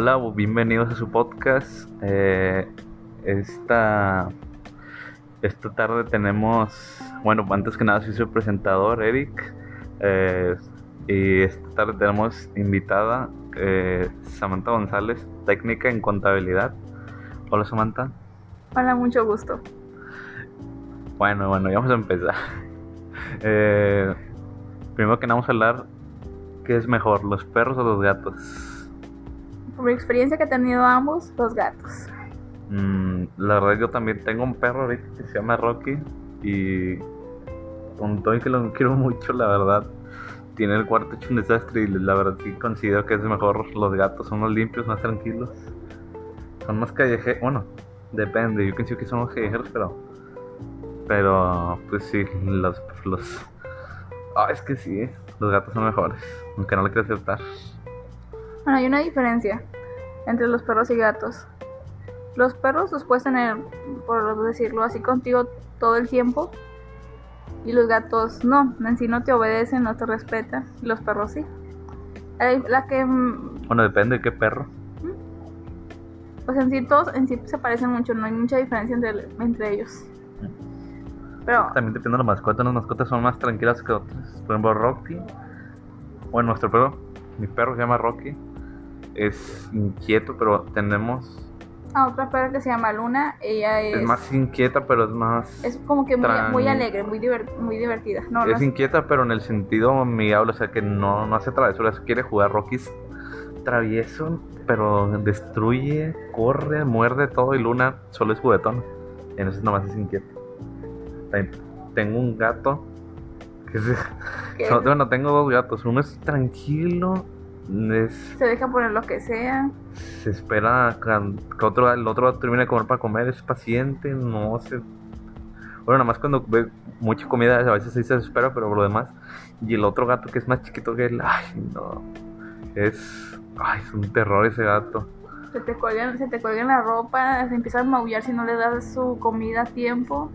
Hola, bienvenidos a su podcast. Eh, esta, esta tarde tenemos, bueno, antes que nada soy su presentador, Eric. Eh, y esta tarde tenemos invitada eh, Samantha González, técnica en contabilidad. Hola Samantha. Hola, mucho gusto. Bueno, bueno, ya vamos a empezar. Eh, primero que nada vamos a hablar qué es mejor, los perros o los gatos. Por experiencia que he tenido ambos, los gatos. Mm, la verdad yo también tengo un perro ahorita que se llama Rocky y con todo y que lo quiero mucho, la verdad. Tiene el cuarto hecho un desastre y la verdad sí considero que es mejor los gatos, son más limpios, más tranquilos. Son más callejeros, bueno, depende, yo pienso que son más callejeros, pero pero, pues sí, los. los ah, es que sí, los gatos son mejores, aunque no lo quiero aceptar. Bueno, hay una diferencia entre los perros y gatos. Los perros los puedes tener, por decirlo así, contigo todo el tiempo. Y los gatos no, en sí no te obedecen, no te respetan. Y los perros sí. La que. Mm, bueno, depende de qué perro. Pues en sí todos en sí se parecen mucho, no hay mucha diferencia entre, entre ellos. También depende de la mascota. Unas mascotas son más tranquilas que otras. Por ejemplo, Rocky. Bueno, nuestro perro. Mi perro se llama Rocky. Es inquieto, pero tenemos. A otra perra que se llama Luna. Ella es. Es más inquieta, pero es más. Es como que muy, alegre, muy, muy divertida. No, es inquieta, pero en el sentido amigable. O sea, que no, no hace travesuras. Quiere jugar. Rocky es travieso, pero destruye, corre, muerde todo. Y Luna solo es juguetón. Entonces, nomás es inquieta tengo un gato. Que bueno, tengo dos gatos. Uno es tranquilo. Se deja poner lo que sea. Se espera que, otro, el otro termine de comer para comer. Es paciente. No se. Bueno, nada más cuando ve mucha comida a veces se desespera, pero por lo demás. Y el otro gato que es más chiquito que él. Ay, no. Es. Ay, es un terror ese gato. Se te cuelga, se te cuelga la ropa, se empieza a maullar si no le das su comida a tiempo.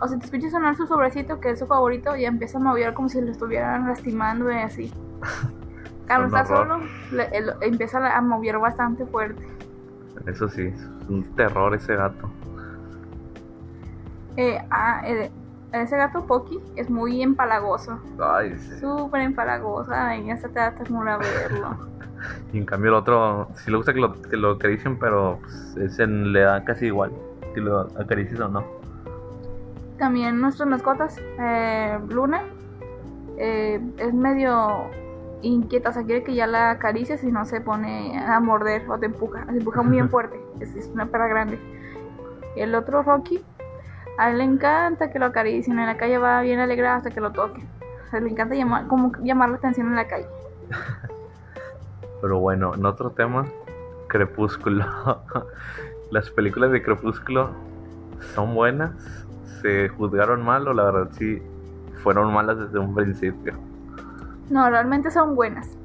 O si te escuchas sonar su sobrecito, que es su favorito, ya empieza a mover como si lo estuvieran lastimando y así. Cuando está solo, empieza a mover bastante fuerte. Eso sí, es un terror ese gato. Eh, ah, eh, ese gato Poki es muy empalagoso. Ay, sí. Súper empalagoso. Ay, hasta te da ternura verlo. y en cambio el otro, sí le gusta que lo, que lo acaricien, pero pues, ese le da casi igual si lo acaricias o no. También nuestras mascotas, eh, Luna, eh, es medio inquieta, o sea, quiere que ya la acaricies y no se pone a morder o te empuja, se empuja muy bien fuerte, es, una perra grande. El otro Rocky, a él le encanta que lo acaricien, en la calle va bien alegrado hasta que lo toque. O sea, le encanta llamar, como llamar la atención en la calle. Pero bueno, en otro tema, Crepúsculo. Las películas de Crepúsculo son buenas se juzgaron mal o la verdad sí fueron malas desde un principio? No, realmente son buenas.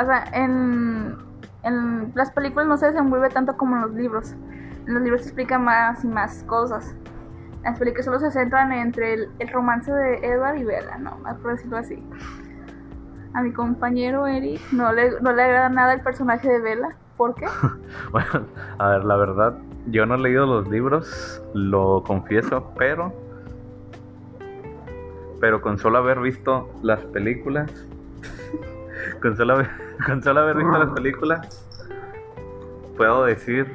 O sea, en, en las películas no se desenvuelve tanto como en los libros. En los libros se explica más y más cosas. Las películas solo se centran entre el, el romance de Edward y Bella, no, por decirlo así. A mi compañero Eric no le, no le agrada nada el personaje de Bella. ¿Por qué? bueno, a ver, la verdad, yo no he leído los libros, lo confieso, pero. Pero con solo haber visto las películas. Con, solo haber, con solo haber visto las películas. Puedo decir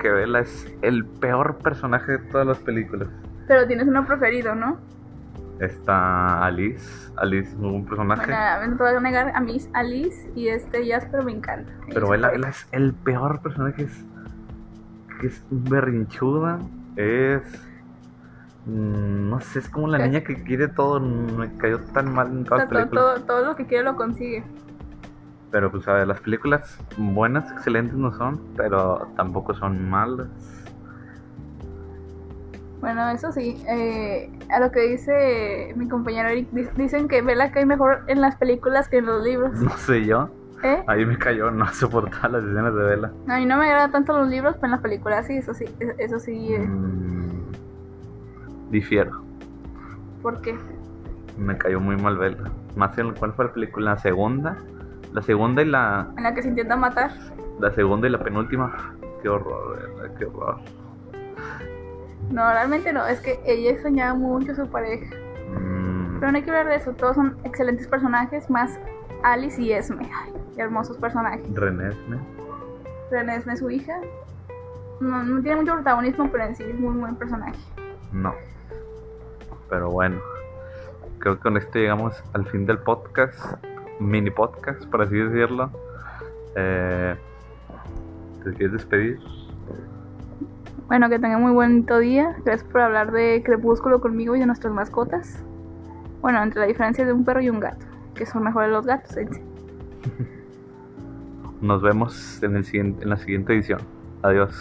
que Bella es el peor personaje de todas las películas. Pero tienes uno preferido, ¿no? Está Alice. Alice es un personaje. Bueno, no te voy a negar a mí Alice y este Jasper me encanta. Pero Bella, es el peor personaje. Es es berrinchuda, es... Mm, no sé, es como la niña que quiere todo, me cayó tan mal en todas las películas. Todo, lo que quiere lo consigue. Pero pues a ver, las películas buenas, excelentes no son, pero tampoco son malas. Bueno, eso sí, eh, a lo que dice mi compañero Eric, dicen que Bella cae mejor en las películas que en los libros. No sé yo. ¿Eh? Ahí me cayó, no soportaba las escenas de Vela. A mí no me agradan tanto los libros, pero en las películas sí, eso sí, eso sí. Eh. Mm, difiero. ¿Por qué? Me cayó muy mal Vela. Más en cuál fue la película, la segunda, la segunda y la. En la que se intenta matar. La segunda y la penúltima. Qué horror, ¿verdad? Qué horror. No, realmente no, es que ella extrañaba mucho a su pareja. Mm, Pero no hay que hablar de eso, todos son excelentes personajes, más Alice y Esme. Ay, qué hermosos personajes. René Esme. René Esme, su hija, no, no tiene mucho protagonismo, pero en sí es muy buen personaje. No. Pero bueno. Creo que con esto llegamos al fin del podcast. Mini podcast, por así decirlo. Eh, ¿Te quieres despedir? Bueno, que tengan muy bonito día. Gracias por hablar de Crepúsculo conmigo y de nuestras mascotas. Bueno, entre la diferencia de un perro y un gato, que son mejores los gatos. en sí. Nos vemos en, el siguiente, en la siguiente edición. Adiós.